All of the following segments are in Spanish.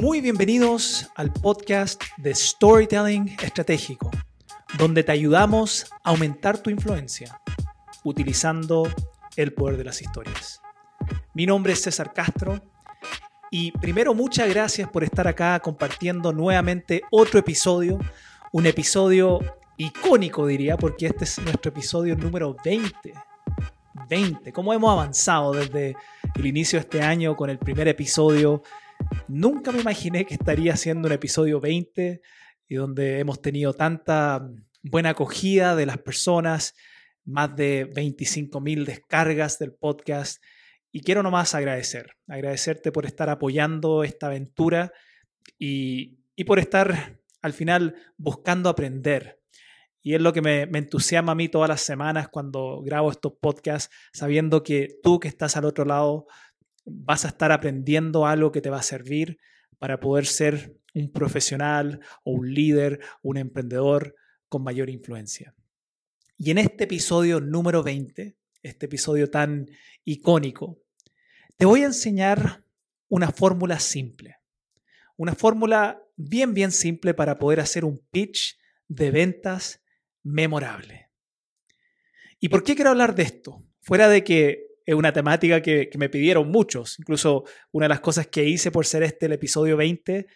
Muy bienvenidos al podcast de Storytelling Estratégico, donde te ayudamos a aumentar tu influencia utilizando el poder de las historias. Mi nombre es César Castro y primero muchas gracias por estar acá compartiendo nuevamente otro episodio, un episodio icónico diría, porque este es nuestro episodio número 20. 20, cómo hemos avanzado desde el inicio de este año con el primer episodio. Nunca me imaginé que estaría haciendo un episodio 20 y donde hemos tenido tanta buena acogida de las personas, más de 25 mil descargas del podcast. Y quiero nomás agradecer, agradecerte por estar apoyando esta aventura y, y por estar al final buscando aprender, y es lo que me, entusiasma a mí todas las semanas cuando grabo estos podcasts, sabiendo que tú que estás al otro lado vas a estar aprendiendo algo que te va a servir para poder ser un profesional o un líder, un emprendedor con mayor influencia. Y en este episodio número 20, este episodio tan icónico, te voy a enseñar una fórmula simple. Una fórmula bien, bien simple para poder hacer un pitch de ventas memorable. ¿Y por qué quiero hablar de esto? Fuera de que es una temática que, me pidieron muchos, incluso una de las cosas que hice por ser este el episodio 20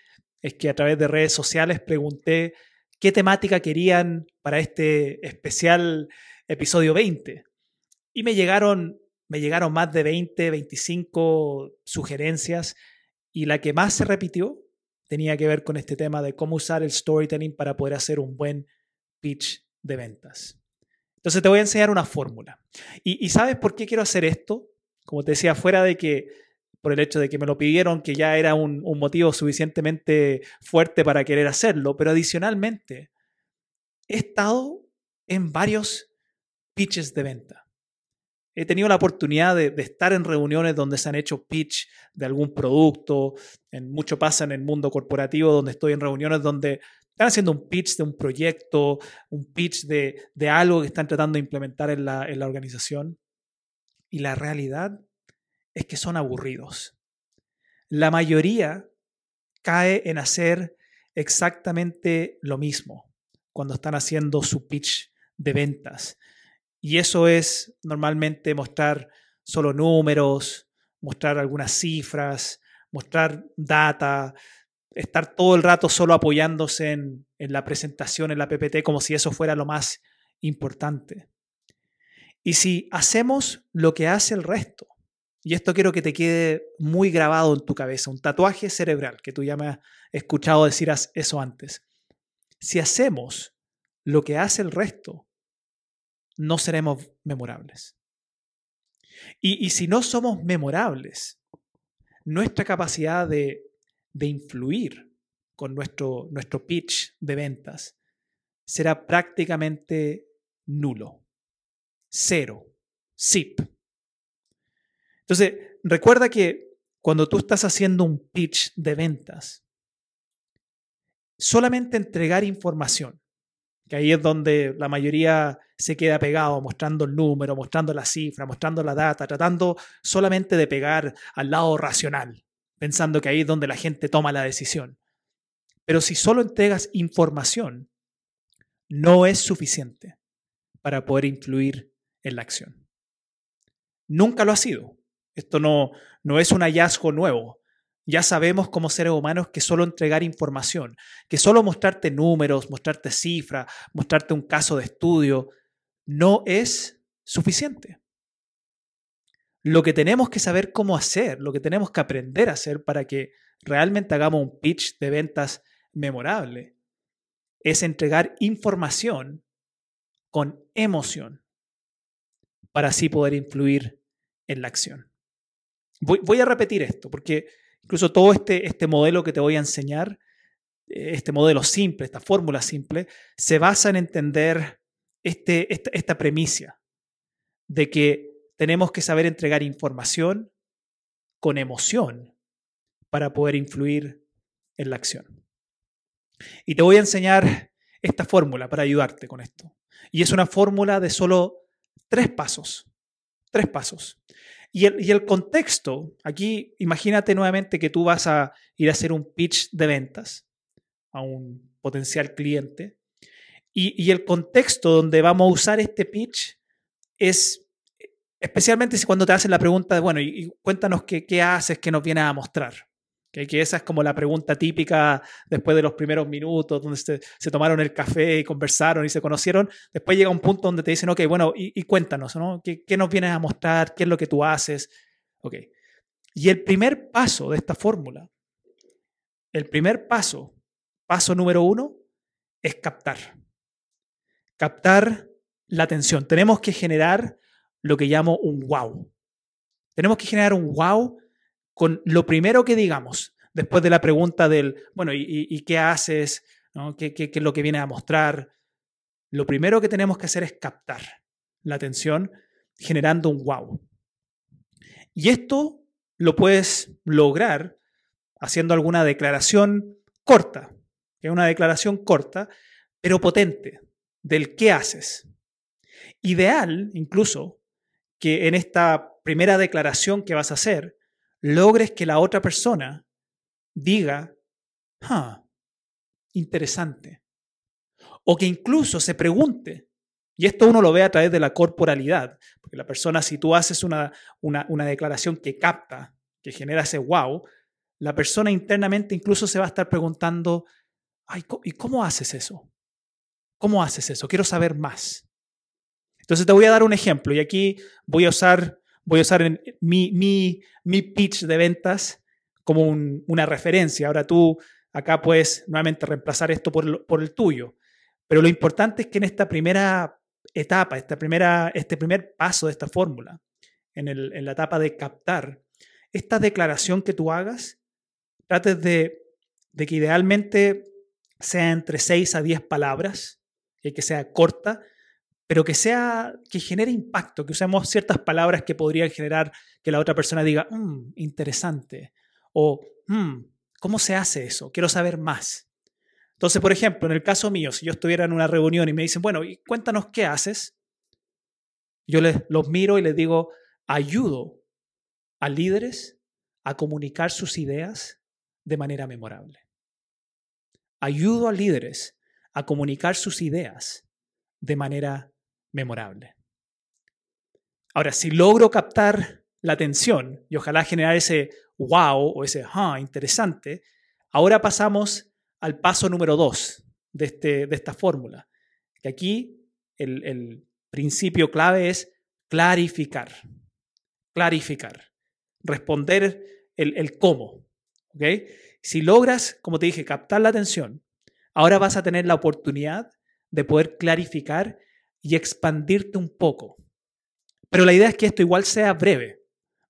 es que a través de redes sociales pregunté qué temática querían para este especial episodio 20. Y me llegaron, me llegaron más de 20, 25 sugerencias y la que más se repitió tenía que ver con este tema de cómo usar el storytelling para poder hacer un buen pitch de ventas. Entonces te voy a enseñar una fórmula. Y, ¿sabes por qué quiero hacer esto? Como te decía, fuera de que por el hecho de que me lo pidieron, que ya era un, motivo suficientemente fuerte para querer hacerlo, pero adicionalmente, he estado en varios pitches de venta. He tenido la oportunidad de, de, estar en reuniones donde se han hecho pitch de algún producto. En, mucho pasa en el mundo corporativo, donde estoy en reuniones donde están haciendo un pitch de un proyecto, un pitch de, algo que están tratando de implementar en la, en la organización. Y la realidad es que son aburridos. La mayoría cae en hacer exactamente lo mismo cuando están haciendo su pitch de ventas. Y eso es normalmente mostrar solo números, mostrar algunas cifras, mostrar data, estar todo el rato solo apoyándose en, la presentación, en la PPT, como si eso fuera lo más importante. Y si hacemos lo que hace el resto, y esto quiero que te quede muy grabado en tu cabeza, un tatuaje cerebral, que tú ya me has escuchado decir eso antes. Si hacemos lo que hace el resto, no seremos memorables. Y, y si no somos memorables, nuestra capacidad de de influir con nuestro, nuestro pitch de ventas será prácticamente nulo. Cero. Zip. Entonces, recuerda que cuando tú estás haciendo un pitch de ventas, solamente entregar información, que ahí es donde la mayoría se queda pegado, mostrando el número, mostrando la cifra, mostrando la data, tratando solamente de pegar al lado racional pensando que ahí es donde la gente toma la decisión. Pero si solo entregas información, no es suficiente para poder influir en la acción. Nunca lo ha sido. Esto no, no es un hallazgo nuevo. Ya sabemos como seres humanos que solo entregar información, que solo mostrarte números, mostrarte cifras, mostrarte un caso de estudio, no es suficiente lo que tenemos que saber cómo hacer, lo que tenemos que aprender a hacer para que realmente hagamos un pitch de ventas memorable, es entregar información con emoción para así poder influir en la acción. Voy, a repetir esto, porque incluso todo este, este modelo que te voy a enseñar, este modelo simple, esta fórmula simple, se basa en entender este, esta, esta premisa de que tenemos que saber entregar información con emoción para poder influir en la acción. Y te voy a enseñar esta fórmula para ayudarte con esto. Y es una fórmula de solo tres pasos. Tres pasos. Y el, y el, contexto, aquí imagínate nuevamente que tú vas a ir a hacer un pitch de ventas a un potencial cliente. Y, y el contexto donde vamos a usar este pitch es especialmente si cuando te hacen la pregunta de, bueno, y, cuéntanos qué, qué, haces, qué nos vienes a mostrar. Que, que, esa es como la pregunta típica después de los primeros minutos, donde se, tomaron el café y conversaron y se conocieron. Después llega un punto donde te dicen, ok, bueno, y, y cuéntanos, ¿no? ¿Qué, ¿Qué, nos vienes a mostrar? ¿Qué es lo que tú haces? Ok. Y el primer paso de esta fórmula, el primer paso, paso número uno, es captar. Captar la atención. Tenemos que generar lo que llamo un wow. Tenemos que generar un wow con lo primero que digamos, después de la pregunta del, bueno, ¿y, qué haces? ¿no? ¿Qué, qué, ¿Qué, es lo que viene a mostrar? Lo primero que tenemos que hacer es captar la atención generando un wow. Y esto lo puedes lograr haciendo alguna declaración corta, que es una declaración corta, pero potente, del qué haces. Ideal, incluso, que en esta primera declaración que vas a hacer, logres que la otra persona diga, ah, interesante. O que incluso se pregunte, y esto uno lo ve a través de la corporalidad, porque la persona, si tú haces una, una, una declaración que capta, que genera ese wow, la persona internamente incluso se va a estar preguntando, Ay, ¿y cómo haces eso? ¿Cómo haces eso? Quiero saber más. Entonces te voy a dar un ejemplo y aquí voy a usar, voy a usar mi, mi, mi pitch de ventas como un, una referencia. Ahora tú acá puedes nuevamente reemplazar esto por, por, el tuyo. Pero lo importante es que en esta primera etapa, esta primera, este primer paso de esta fórmula, en la etapa de captar, esta declaración que tú hagas, trates de, de que idealmente sea entre 6 a 10 palabras, y que sea corta, pero que sea, que genere impacto, que usemos ciertas palabras que podrían generar que la otra persona diga, mmm, interesante, o mmm, ¿cómo se hace eso? Quiero saber más. Entonces, por ejemplo, en el caso mío, si yo estuviera en una reunión y me dicen, bueno, cuéntanos qué haces, yo les, los miro y les digo, ayudo a líderes a comunicar sus ideas de manera memorable. Ayudo a líderes a comunicar sus ideas de manera memorable. Ahora, si logro captar la atención y ojalá generar ese wow o ese ah, interesante, ahora pasamos al paso número dos de, este, de esta fórmula. Que aquí el, el principio clave es clarificar. Clarificar. Responder el, el cómo. ¿okay? Si logras, como te dije, captar la atención, ahora vas a tener la oportunidad de poder clarificar y expandirte un poco. Pero la idea es que esto igual sea breve.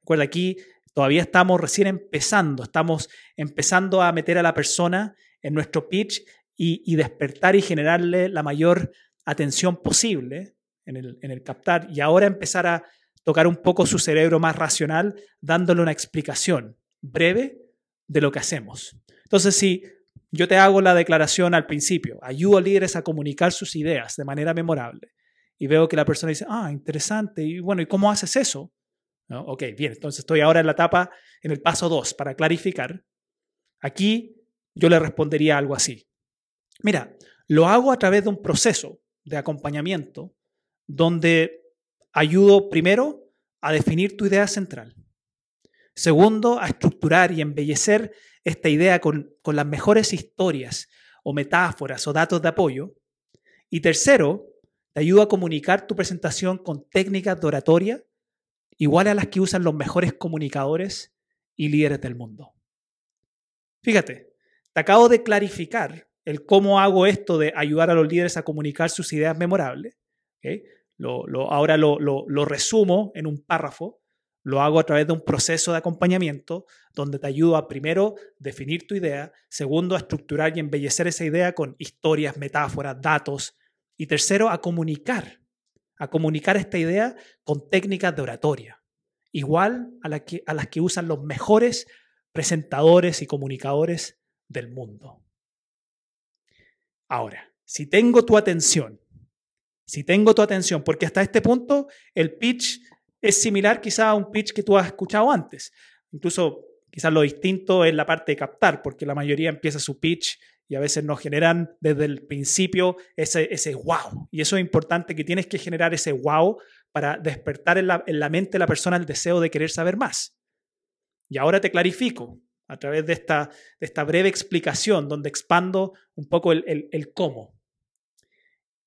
Recuerda, aquí todavía estamos recién empezando, estamos empezando a meter a la persona en nuestro pitch y, despertar y generarle la mayor atención posible en el, en el captar y ahora empezar a tocar un poco su cerebro más racional dándole una explicación breve de lo que hacemos. Entonces, si yo te hago la declaración al principio, ayudo a líderes a comunicar sus ideas de manera memorable y veo que la persona dice, ah, interesante, y bueno, ¿y cómo haces eso? ¿No? Ok, bien, entonces estoy ahora en la etapa, en el paso 2, para clarificar. Aquí yo le respondería algo así. Mira, lo hago a través de un proceso de acompañamiento donde ayudo primero a definir tu idea central. Segundo, a estructurar y embellecer esta idea con, con las mejores historias o metáforas o datos de apoyo. Y tercero, te ayuda a comunicar tu presentación con técnicas de oratoria iguales a las que usan los mejores comunicadores y líderes del mundo. Fíjate, te acabo de clarificar el cómo hago esto de ayudar a los líderes a comunicar sus ideas memorables. Lo, lo, ahora lo, lo resumo en un párrafo. Lo hago a través de un proceso de acompañamiento donde te ayudo a primero definir tu idea, segundo a estructurar y embellecer esa idea con historias, metáforas, datos, y tercero, a comunicar, a comunicar esta idea con técnicas de oratoria, igual a, las que usan los mejores presentadores y comunicadores del mundo. Ahora, si tengo tu atención, si tengo tu atención, porque hasta este punto el pitch es similar quizá a un pitch que tú has escuchado antes. Incluso quizás lo distinto es la parte de captar, porque la mayoría empieza su pitch y a veces nos generan desde el principio ese, ese wow. Y eso es importante, que tienes que generar ese wow para despertar en la, en la mente de la persona el deseo de querer saber más. Y ahora te clarifico a través de esta, de esta breve explicación donde expando un poco el, el, cómo.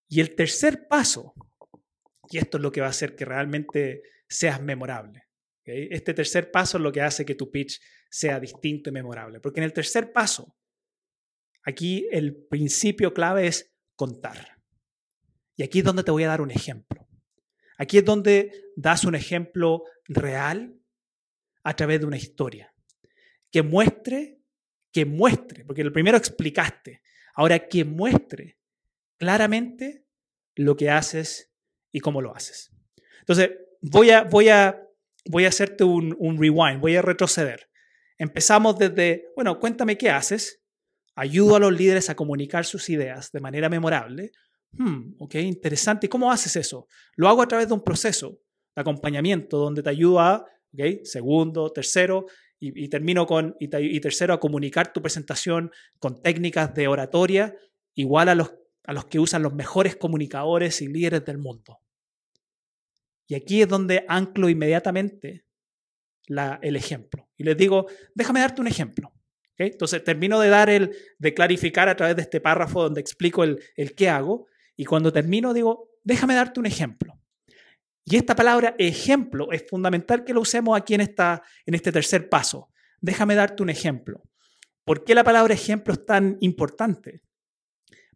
Y el tercer paso, y esto es lo que va a hacer que realmente seas memorable. Este tercer paso es lo que hace que tu pitch sea distinto y memorable. Porque en el tercer paso, aquí el principio clave es contar. Y aquí es donde te voy a dar un ejemplo. Aquí es donde das un ejemplo real a través de una historia. Que muestre, que muestre, porque el primero explicaste, ahora que muestre claramente lo que haces y cómo lo haces. Entonces, voy a, voy a, voy a hacerte un, un rewind, voy a retroceder. Empezamos desde, bueno, cuéntame qué haces, ayudo a los líderes a comunicar sus ideas de manera memorable. Hmm, ok, interesante. ¿Y cómo haces eso? Lo hago a través de un proceso de acompañamiento donde te ayudo a, ok, segundo, tercero, y, termino con, y, tercero, a comunicar tu presentación con técnicas de oratoria igual a los, a los que usan los mejores comunicadores y líderes del mundo. Y aquí es donde anclo inmediatamente el ejemplo. Y les digo, déjame darte un ejemplo. Entonces termino de dar el, de clarificar a través de este párrafo donde explico el, el qué hago. Y cuando termino digo, déjame darte un ejemplo. Y esta palabra ejemplo es fundamental que lo usemos aquí en, esta, en este tercer paso. Déjame darte un ejemplo. ¿Por qué la palabra ejemplo es tan importante?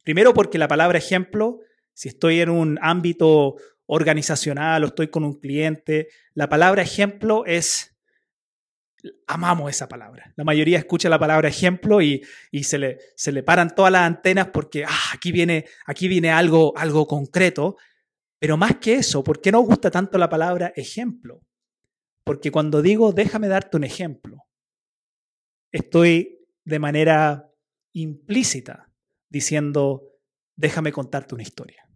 Primero porque la palabra ejemplo, si estoy en un ámbito organizacional o estoy con un cliente, la palabra ejemplo es, amamos esa palabra. La mayoría escucha la palabra ejemplo y, y se, le, se le paran todas las antenas porque ah, aquí viene, aquí viene algo, algo concreto. Pero más que eso, ¿por qué nos gusta tanto la palabra ejemplo? Porque cuando digo déjame darte un ejemplo, estoy de manera implícita diciendo déjame contarte una historia.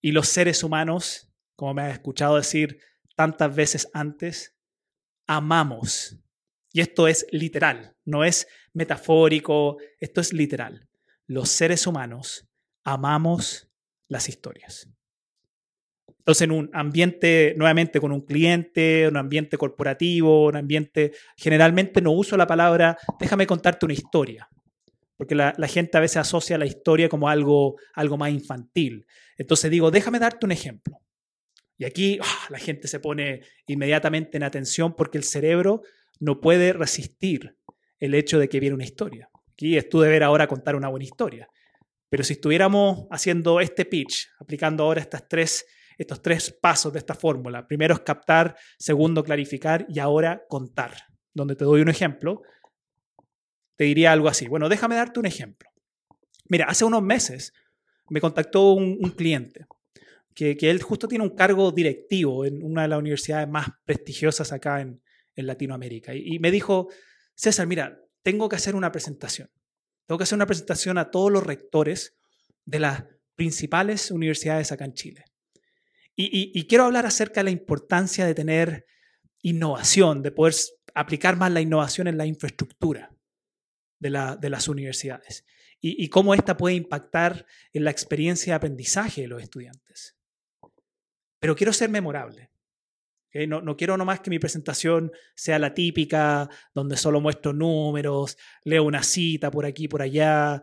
Y los seres humanos, como me has escuchado decir tantas veces antes, amamos. Y esto es literal, no es metafórico, esto es literal. Los seres humanos amamos las historias. Entonces, en un ambiente, nuevamente con un cliente, un ambiente corporativo, un ambiente, generalmente no uso la palabra, déjame contarte una historia porque la, gente a veces asocia la historia como algo, algo más infantil. Entonces digo, déjame darte un ejemplo. Y aquí ah, la gente se pone inmediatamente en atención porque el cerebro no puede resistir el hecho de que viene una historia. Aquí es tu deber ahora contar una buena historia. Pero si estuviéramos haciendo este pitch, aplicando ahora tres, estos tres pasos de esta fórmula, primero es captar, segundo clarificar y ahora contar, donde te doy un ejemplo, te diría algo así. Bueno, déjame darte un ejemplo. Mira, hace unos meses me contactó un, cliente que, él justo tiene un cargo directivo en una de las universidades más prestigiosas acá en, Latinoamérica. Y, me dijo, César, mira, tengo que hacer una presentación. Tengo que hacer una presentación a todos los rectores de las principales universidades acá en Chile. Y, quiero hablar acerca de la importancia de tener innovación, de poder aplicar más la innovación en la infraestructura de, las universidades y, cómo esta puede impactar en la experiencia de aprendizaje de los estudiantes. Pero quiero ser memorable. No, no, quiero nomás que mi presentación sea la típica, donde solo muestro números, leo una cita por aquí, por allá,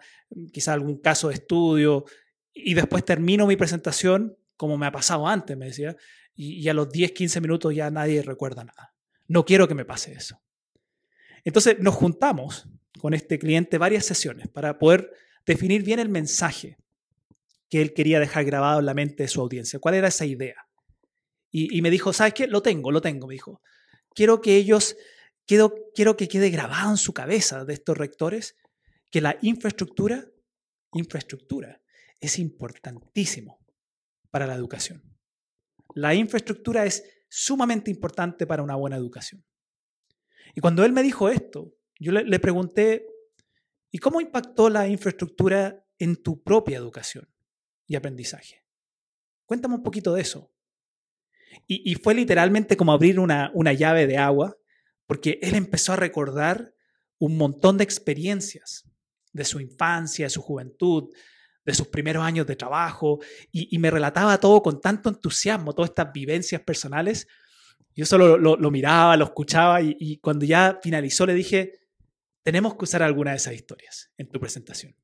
quizá algún caso de estudio, y después termino mi presentación como me ha pasado antes, me decía, y, y a los 10, 15 minutos ya nadie recuerda nada. No quiero que me pase eso. Entonces nos juntamos con este cliente varias sesiones para poder definir bien el mensaje que él quería dejar grabado en la mente de su audiencia. ¿Cuál era esa idea? Y, me dijo, ¿sabes qué? Lo tengo, lo tengo, me dijo. Quiero que ellos, quiero, quiero que quede grabado en su cabeza de estos rectores que la infraestructura, infraestructura, es importantísimo para la educación. La infraestructura es sumamente importante para una buena educación. Y cuando él me dijo esto, yo le, pregunté, ¿y cómo impactó la infraestructura en tu propia educación y aprendizaje? Cuéntame un poquito de eso. Y, fue literalmente como abrir una, una llave de agua, porque él empezó a recordar un montón de experiencias de su infancia, de su juventud, de sus primeros años de trabajo, y, me relataba todo con tanto entusiasmo, todas estas vivencias personales. Yo solo lo, miraba, lo escuchaba, y, cuando ya finalizó le dije, tenemos que usar alguna de esas historias en tu presentación.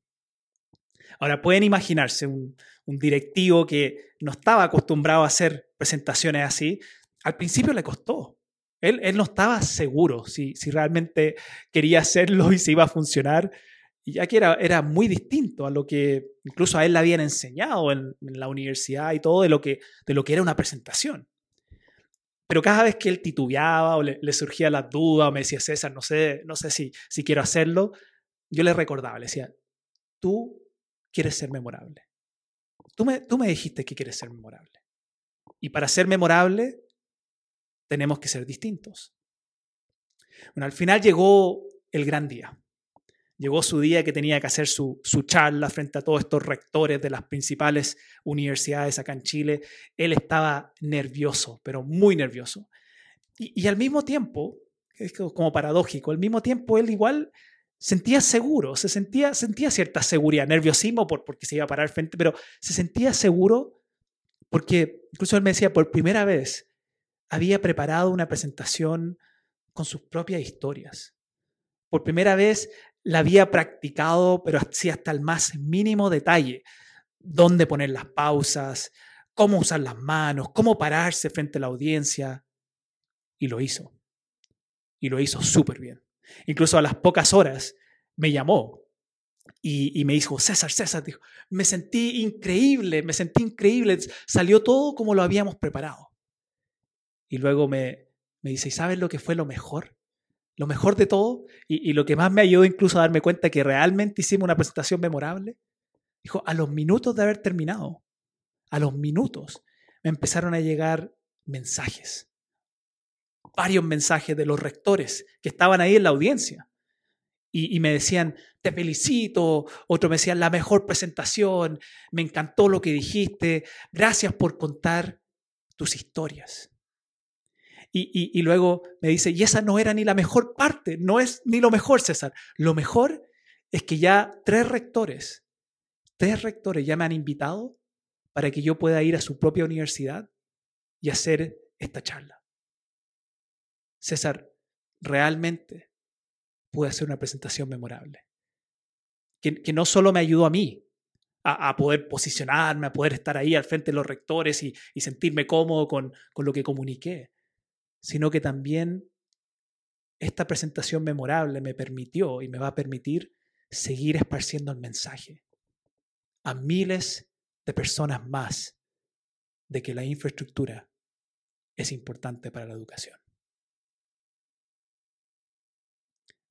Ahora, pueden imaginarse un, directivo que no estaba acostumbrado a hacer presentaciones así. Al principio le costó. Él, no estaba seguro si, realmente quería hacerlo y si iba a funcionar. Ya que era, muy distinto a lo que incluso a él le habían enseñado en, la universidad y todo de lo, que, era una presentación. Pero cada vez que él titubeaba o le, surgía la duda o me decía, César, no sé, no sé si, si quiero hacerlo, yo le recordaba, le decía, tú quieres ser memorable. Tú me, tú me dijiste que quieres ser memorable. Y para ser memorable, tenemos que ser distintos. Bueno, al final llegó el gran día. Llegó su día que tenía que hacer su, charla frente a todos estos rectores de las principales universidades acá en Chile. Él estaba nervioso, pero muy nervioso. Y, al mismo tiempo, es como paradójico, al mismo tiempo él igual sentía seguro, se sentía, sentía cierta seguridad, nerviosismo por, porque se iba a parar frente, pero se sentía seguro porque incluso él me decía, por primera vez había preparado una presentación con sus propias historias. Por primera vez la había practicado, pero así hasta el más mínimo detalle. Dónde poner las pausas, cómo usar las manos, cómo pararse frente a la audiencia. Y lo hizo. Y lo hizo súper bien. Incluso a las pocas horas me llamó y, me dijo, César, César, dijo, me sentí increíble, me sentí increíble. Salió todo como lo habíamos preparado. Y luego me, me dice, ¿y sabes lo que fue lo mejor? lo mejor de todo y, lo que más me ayudó incluso a darme cuenta que realmente hicimos una presentación memorable, dijo, a los minutos de haber terminado, a los minutos, me empezaron a llegar mensajes, varios mensajes de los rectores que estaban ahí en la audiencia. Y, y, me decían, te felicito, otro me decían, la mejor presentación, me encantó lo que dijiste, gracias por contar tus historias. Y, luego me dice, y esa no era ni la mejor parte, no es ni lo mejor, César. Lo mejor es que ya tres rectores, tres rectores ya me han invitado para que yo pueda ir a su propia universidad y hacer esta charla. César, realmente pude hacer una presentación memorable. Que, no solo me ayudó a mí a, poder posicionarme, a poder estar ahí al frente de los rectores y, sentirme cómodo con, con lo que comuniqué, sino que también esta presentación memorable me permitió y me va a permitir seguir esparciendo el mensaje a miles de personas más de que la infraestructura es importante para la educación.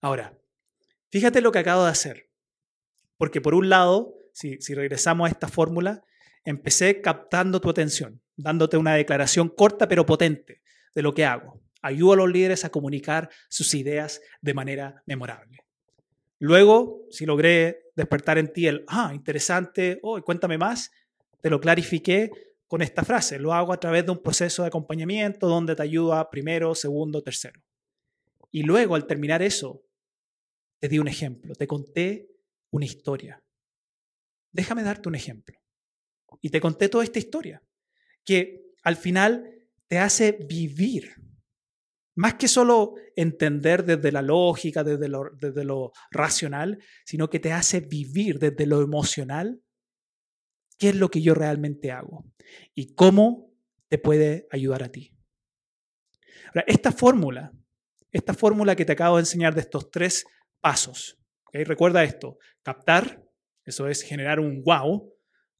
Ahora, fíjate lo que acabo de hacer, porque por un lado, si, regresamos a esta fórmula, empecé captando tu atención, dándote una declaración corta pero potente de lo que hago. Ayudo a los líderes a comunicar sus ideas de manera memorable. Luego, si logré despertar en ti el, ah, interesante, oh, cuéntame más, te lo clarifiqué con esta frase. Lo hago a través de un proceso de acompañamiento donde te ayuda primero, segundo, tercero. Y luego, al terminar eso, te di un ejemplo, te conté una historia. Déjame darte un ejemplo. Y te conté toda esta historia, que al final te hace vivir. Más que solo entender desde la lógica, desde lo, racional, sino que te hace vivir desde lo emocional qué es lo que yo realmente hago y cómo te puede ayudar a ti. esta fórmula, esta fórmula que te acabo de enseñar de estos tres pasos, recuerda esto, captar, eso es generar un wow,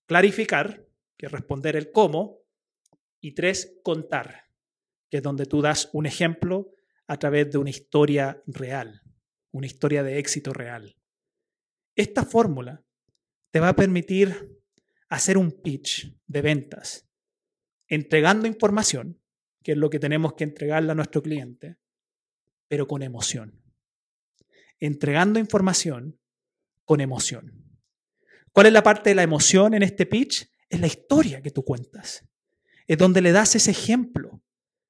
clarificar, que es responder el cómo, y tres, contar, que es donde tú das un ejemplo a través de una historia real, una historia de éxito real. Esta fórmula te va a permitir hacer un pitch de ventas, entregando información, que es lo que tenemos que entregarle a nuestro cliente, pero con emoción. Entregando información con emoción. ¿Cuál es la parte de la emoción en este pitch? Es la historia que tú cuentas es donde le das ese ejemplo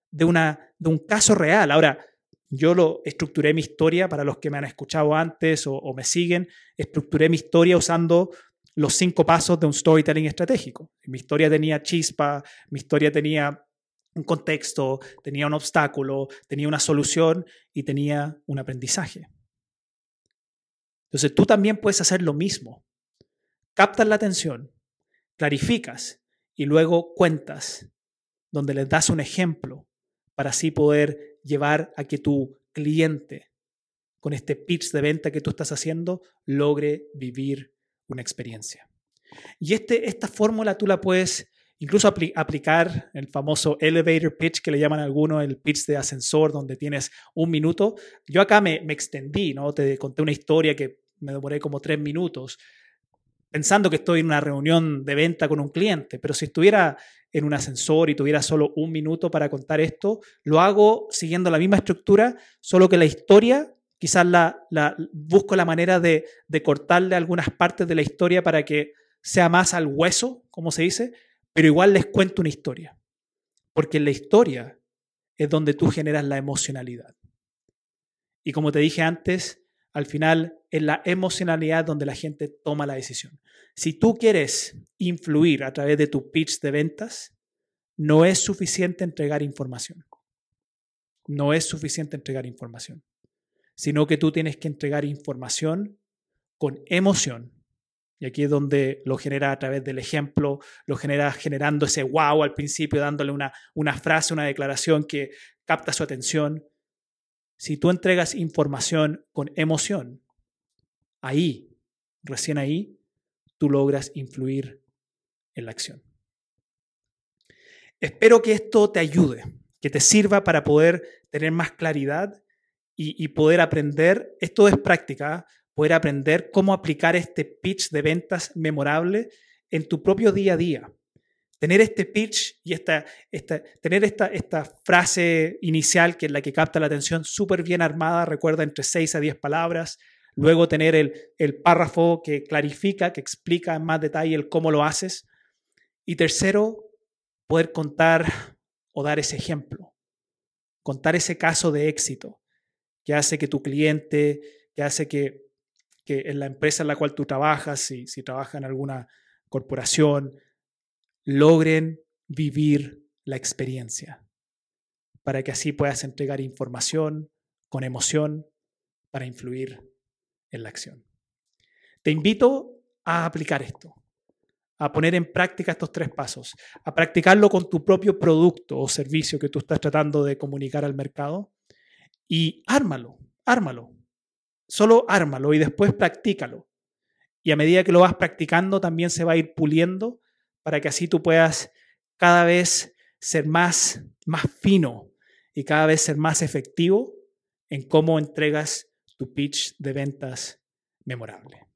de, una, de un caso real. Ahora, yo lo estructuré mi historia para los que me han escuchado antes o, o me siguen, estructuré mi historia usando los cinco pasos de un storytelling estratégico. Mi historia tenía chispa, mi historia tenía un contexto, tenía un obstáculo, tenía una solución y tenía un aprendizaje. Entonces tú también puedes hacer lo mismo. Captas la atención, clarificas y luego cuentas, donde les das un ejemplo para así poder llevar a que tu cliente, con este pitch de venta que tú estás haciendo, logre vivir una experiencia. Y este, esta fórmula tú la puedes incluso aplicar el famoso elevator pitch que le llaman algunos, el pitch de ascensor, donde tienes un minuto. Yo acá me, me extendí, ¿no? Te conté una historia que me demoré como tres minutos, pensando que estoy en una reunión de venta con un cliente, pero si estuviera en un ascensor y tuviera solo un minuto para contar esto, lo hago siguiendo la misma estructura, solo que la historia quizás la, busco la manera de, de, cortarle algunas partes de la historia para que sea más al hueso, como se dice, pero igual les cuento una historia. Porque en la historia es donde tú generas la emocionalidad. Y como te dije antes, al final es la emocionalidad donde la gente toma la decisión. Si tú quieres influir a través de tu pitch de ventas, no es suficiente entregar información. No es suficiente entregar información sino que tú tienes que entregar información con emoción. Y aquí es donde lo genera a través del ejemplo, lo genera generando ese wow al principio, dándole una, una frase, una declaración que capta su atención. Si tú entregas información con emoción, ahí, recién ahí, tú logras influir en la acción. Espero que esto te ayude, que te sirva para poder tener más claridad y, poder aprender, esto es práctica, poder aprender cómo aplicar este pitch de ventas memorable en tu propio día a día. Tener este pitch y esta, esta, tener esta, esta frase inicial que es la que capta la atención súper bien armada, recuerda entre 6 a 10 palabras, luego tener el, el párrafo que clarifica, que explica en más detalle el cómo lo haces, y tercero, poder contar o dar ese ejemplo, contar ese caso de éxito, que hace que tu cliente, que hace que, que en la empresa en la cual tú trabajas, si, si trabajas en alguna corporación, logren vivir la experiencia para que así puedas entregar información con emoción para influir en la acción. Te invito a aplicar esto, a poner en práctica estos tres pasos, a practicarlo con tu propio producto o servicio que tú estás tratando de comunicar al mercado y ármalo, ármalo. Solo ármalo y después practícalo. Y a medida que lo vas practicando, también se va a ir puliendo para que así tú puedas cada vez ser más, más fino y cada vez ser más efectivo en cómo entregas tu pitch de ventas memorable.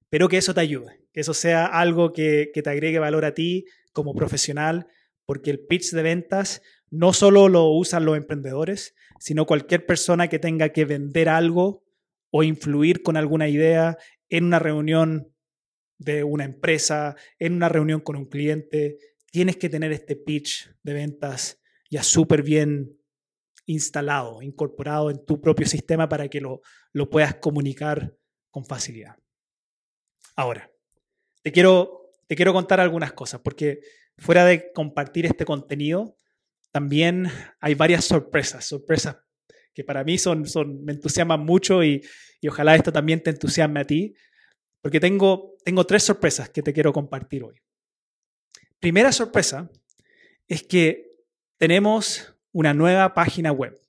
Espero que eso te ayude, que eso sea algo que, que te agregue valor a ti como profesional, porque el pitch de ventas no solo lo usan los emprendedores, sino cualquier persona que tenga que vender algo o influir con alguna idea en una reunión de una empresa, en una reunión con un cliente, tienes que tener este pitch de ventas ya súper bien instalado, incorporado en tu propio sistema para que lo, lo puedas comunicar con facilidad. Ahora, te quiero, te quiero contar algunas cosas, porque fuera de compartir este contenido, también hay varias sorpresas, sorpresas que para mí son, son, me entusiasman mucho y, y ojalá esto también te entusiasme a ti, porque tengo, tengo tres sorpresas que te quiero compartir hoy. Primera sorpresa es que tenemos una nueva página web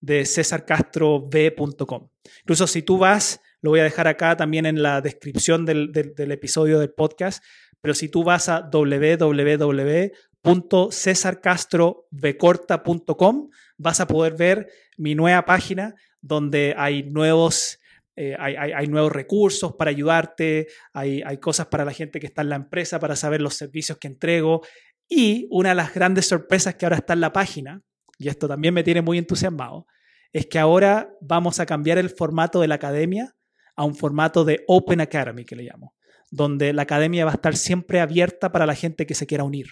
de cesarcastrov.com. Incluso si tú vas, lo voy a dejar acá también en la descripción del, del, episodio del podcast, pero si tú vas a www www.cesarcastrobecorta.com vas a poder ver mi nueva página donde hay nuevos, eh, hay, nuevos recursos para ayudarte, hay, hay cosas para la gente que está en la empresa para saber los servicios que entrego. Y una de las grandes sorpresas que ahora está en la página, y esto también me tiene muy entusiasmado, es que ahora vamos a cambiar el formato de la academia a un formato de Open Academy, que le llamo, donde la academia va a estar siempre abierta para la gente que se quiera unir.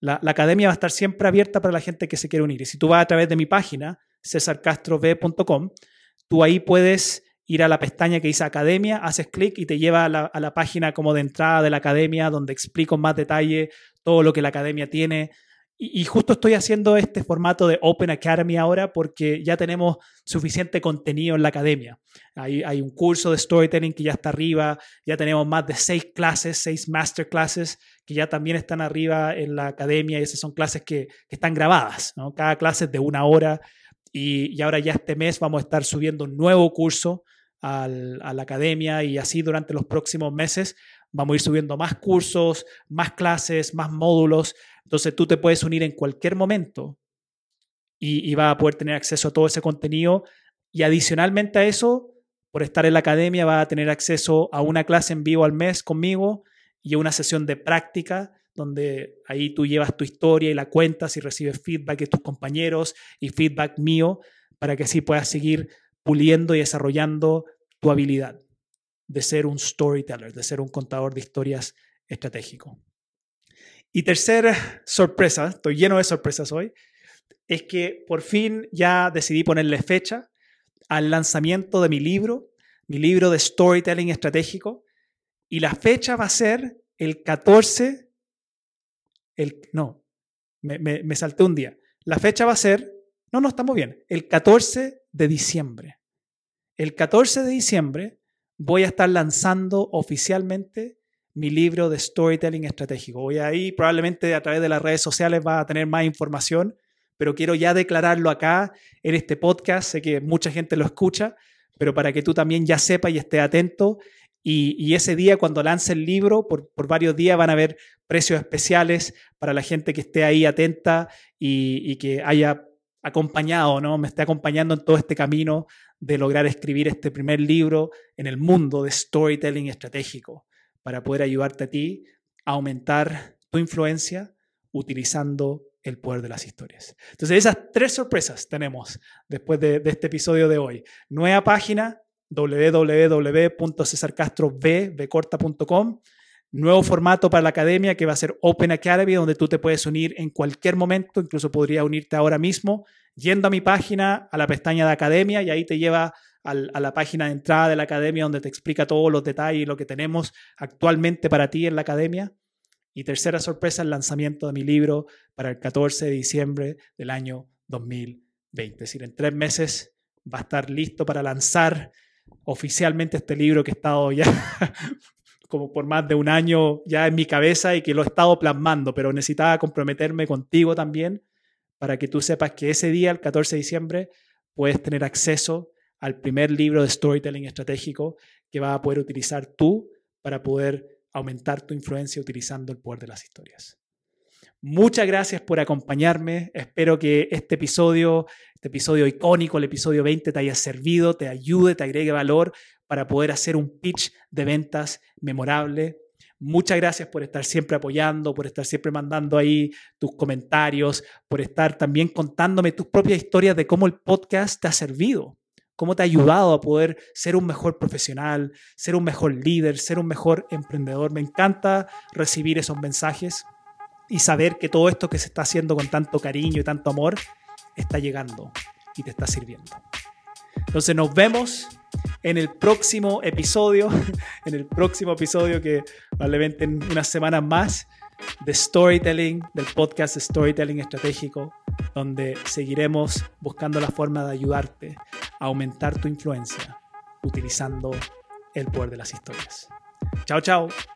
La, academia va a estar siempre abierta para la gente que se quiere unir. Y si tú vas a través de mi página, cesarcastrov.com, tú ahí puedes ir a la pestaña que dice Academia, haces clic y te lleva a la, a la, página como de entrada de la Academia, donde explico en más detalle todo lo que la Academia tiene, y, justo estoy haciendo este formato de Open Academy ahora porque ya tenemos suficiente contenido en la academia. Hay, hay, un curso de storytelling que ya está arriba, ya tenemos más de seis clases, seis masterclasses que ya también están arriba en la academia y esas son clases que, están grabadas, ¿no? Cada clase es de una hora y, y, ahora ya este mes vamos a estar subiendo un nuevo curso al, a la academia y así durante los próximos meses vamos a ir subiendo más cursos, más clases, más módulos entonces tú te puedes unir en cualquier momento y, y vas a poder tener acceso a todo ese contenido. Y adicionalmente a eso, por estar en la academia, vas a tener acceso a una clase en vivo al mes conmigo y a una sesión de práctica donde ahí tú llevas tu historia y la cuentas y recibes feedback de tus compañeros y feedback mío para que así puedas seguir puliendo y desarrollando tu habilidad de ser un storyteller, de ser un contador de historias estratégico. Y tercera sorpresa, estoy lleno de sorpresas hoy, es que por fin ya decidí ponerle fecha al lanzamiento de mi libro, mi libro de storytelling estratégico, y la fecha va a ser el 14, el, no, me, me, salté un día. La fecha va a ser, no, no, estamos bien, el 14 de diciembre. El 14 de diciembre voy a estar lanzando oficialmente mi libro de storytelling estratégico. Voy ahí, probablemente a través de las redes sociales va a tener más información, pero quiero ya declararlo acá en este podcast. Sé que mucha gente lo escucha, pero para que tú también ya sepas y estés atento. Y, ese día, cuando lance el libro, por, varios días van a haber precios especiales para la gente que esté ahí atenta y, y que haya acompañado, ¿no? Me esté acompañando en todo este camino de lograr escribir este primer libro en el mundo de storytelling estratégico para poder ayudarte a ti a aumentar tu influencia utilizando el poder de las historias. Entonces, esas tres sorpresas tenemos después de, este episodio de hoy. Nueva página, www.cesarcastrovcorta.com. Nuevo formato para la academia que va a ser Open Academy, donde tú te puedes unir en cualquier momento, incluso podría unirte ahora mismo, yendo a mi página, a la pestaña de academia, y ahí te lleva a la página de entrada de la academia donde te explica todos los detalles y lo que tenemos actualmente para ti en la academia. Y tercera sorpresa, el lanzamiento de mi libro para el 14 de diciembre del año 2020. Es decir, en tres meses va a estar listo para lanzar oficialmente este libro que he estado ya como por más de un año ya en mi cabeza y que lo he estado plasmando, pero necesitaba comprometerme contigo también para que tú sepas que ese día, el 14 de diciembre, puedes tener acceso al primer libro de storytelling estratégico que vas a poder utilizar tú para poder aumentar tu influencia utilizando el poder de las historias. Muchas gracias por acompañarme. Espero que este episodio, este episodio icónico, el episodio 20, te haya servido, te ayude, te agregue valor para poder hacer un pitch de ventas memorable. Muchas gracias por estar siempre apoyando, por estar siempre mandando ahí tus comentarios, por estar también contándome tus propias historias de cómo el podcast te ha servido cómo te ha ayudado a poder ser un mejor profesional, ser un mejor líder, ser un mejor emprendedor. Me encanta recibir esos mensajes y saber que todo esto que se está haciendo con tanto cariño y tanto amor está llegando y te está sirviendo. Entonces nos vemos en el próximo episodio, en el próximo episodio que probablemente en unas semanas más de storytelling, del podcast Storytelling Estratégico, donde seguiremos buscando la forma de ayudarte a aumentar tu influencia utilizando el poder de las historias. Chao, chao.